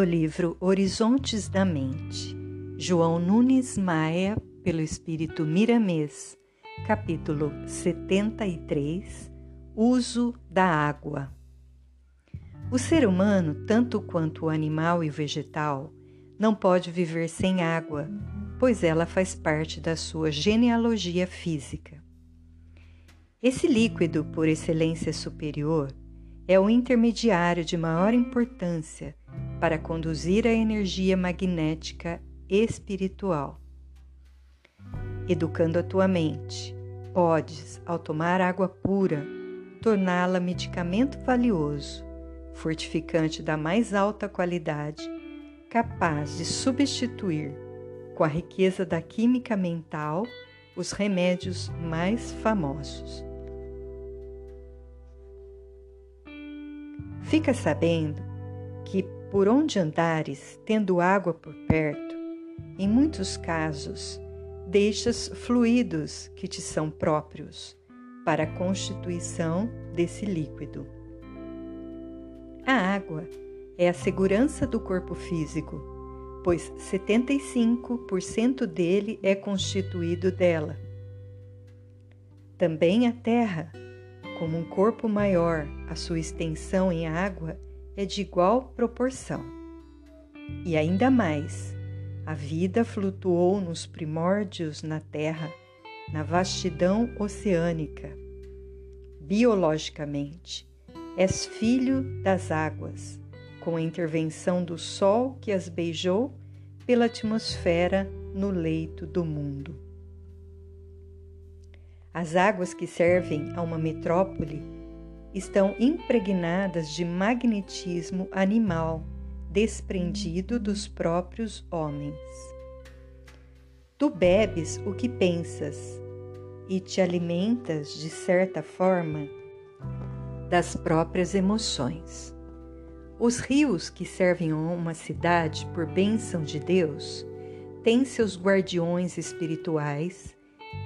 do livro Horizontes da Mente, João Nunes Maia, pelo Espírito Miramês, capítulo 73 Uso da água. O ser humano, tanto quanto o animal e o vegetal, não pode viver sem água, pois ela faz parte da sua genealogia física. Esse líquido, por excelência superior, é o intermediário de maior importância para conduzir a energia magnética espiritual. Educando a tua mente, podes, ao tomar água pura, torná-la medicamento valioso, fortificante da mais alta qualidade, capaz de substituir, com a riqueza da química mental, os remédios mais famosos. Fica sabendo por onde andares, tendo água por perto, em muitos casos, deixas fluidos que te são próprios para a constituição desse líquido. A água é a segurança do corpo físico, pois 75% dele é constituído dela. Também a terra como um corpo maior, a sua extensão em água é de igual proporção. E ainda mais, a vida flutuou nos primórdios na Terra, na vastidão oceânica. Biologicamente, és filho das águas, com a intervenção do Sol que as beijou pela atmosfera no leito do mundo. As águas que servem a uma metrópole estão impregnadas de magnetismo animal desprendido dos próprios homens. Tu bebes o que pensas e te alimentas, de certa forma, das próprias emoções. Os rios que servem a uma cidade por bênção de Deus têm seus guardiões espirituais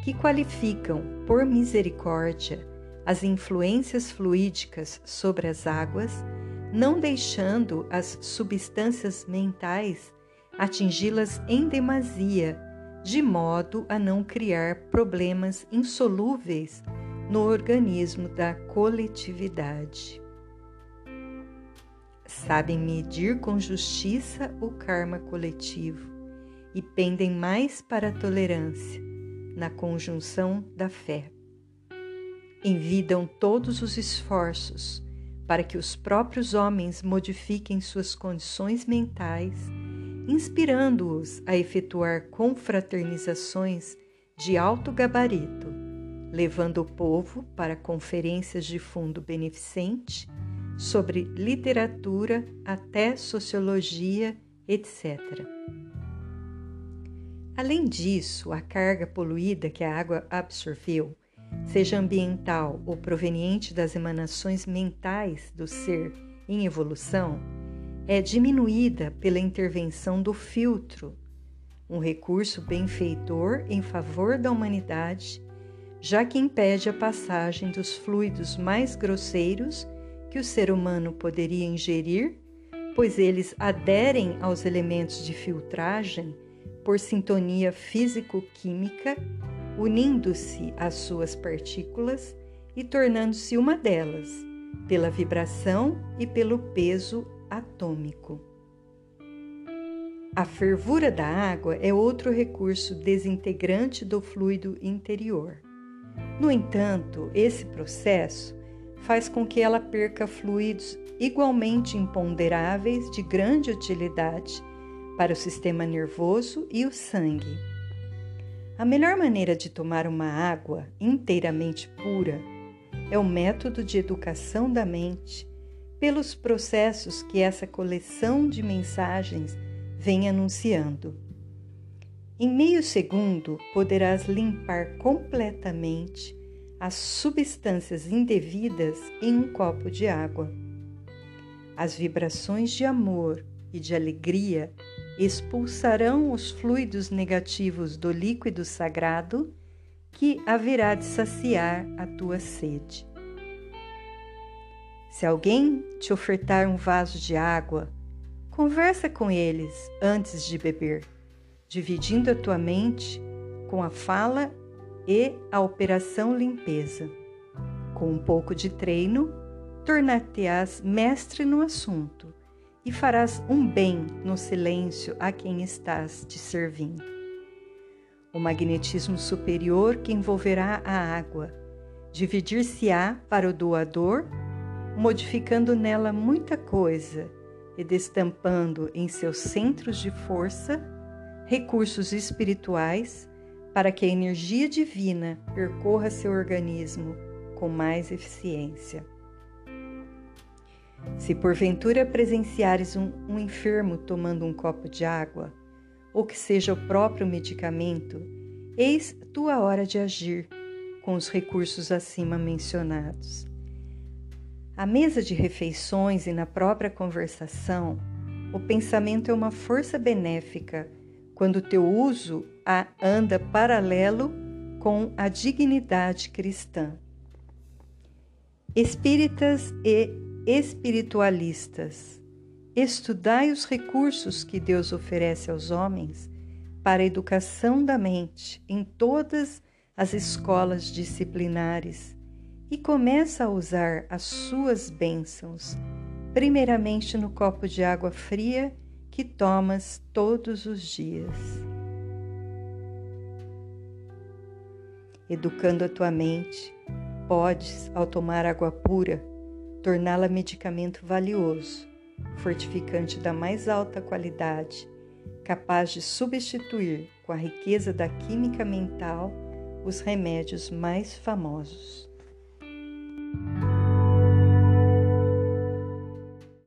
que qualificam, por misericórdia, as influências fluídicas sobre as águas, não deixando as substâncias mentais atingi-las em demasia, de modo a não criar problemas insolúveis no organismo da coletividade. Sabem medir com justiça o karma coletivo e pendem mais para a tolerância na conjunção da fé. Envidam todos os esforços para que os próprios homens modifiquem suas condições mentais, inspirando-os a efetuar confraternizações de alto gabarito, levando o povo para conferências de fundo beneficente sobre literatura até sociologia, etc. Além disso, a carga poluída que a água absorveu, seja ambiental ou proveniente das emanações mentais do ser em evolução, é diminuída pela intervenção do filtro, um recurso benfeitor em favor da humanidade, já que impede a passagem dos fluidos mais grosseiros que o ser humano poderia ingerir, pois eles aderem aos elementos de filtragem por sintonia físico-química, unindo-se às suas partículas e tornando-se uma delas, pela vibração e pelo peso atômico. A fervura da água é outro recurso desintegrante do fluido interior. No entanto, esse processo faz com que ela perca fluidos igualmente imponderáveis de grande utilidade para o sistema nervoso e o sangue. A melhor maneira de tomar uma água inteiramente pura é o método de educação da mente pelos processos que essa coleção de mensagens vem anunciando. Em meio segundo poderás limpar completamente as substâncias indevidas em um copo de água. As vibrações de amor e de alegria expulsarão os fluidos negativos do líquido sagrado que haverá de saciar a tua sede. Se alguém te ofertar um vaso de água, Conversa com eles antes de beber, dividindo a tua mente com a fala e a operação limpeza. Com um pouco de treino, tornar-te-ás mestre no assunto e farás um bem no silêncio a quem estás te servindo. O magnetismo superior que envolverá a água dividir-se-á para o doador, modificando nela muita coisa e destampando em seus centros de força recursos espirituais para que a energia divina percorra seu organismo com mais eficiência. Se porventura presenciares um, um, enfermo tomando um copo de água, ou que seja o próprio medicamento, eis tua hora de agir com os recursos acima mencionados. À mesa de refeições e na própria conversação, o pensamento é uma força benéfica quando teu uso anda paralelo com a dignidade cristã. Espíritas e espiritualistas, estudai os recursos que Deus oferece aos homens para a educação da mente em todas as escolas disciplinares e começa a usar as suas bênçãos, primeiramente no copo de água fria que tomas todos os dias. Educando a tua mente, podes, ao tomar água pura, torná-la medicamento valioso, fortificante da mais alta qualidade, capaz de substituir, com a riqueza da química mental, os remédios mais famosos.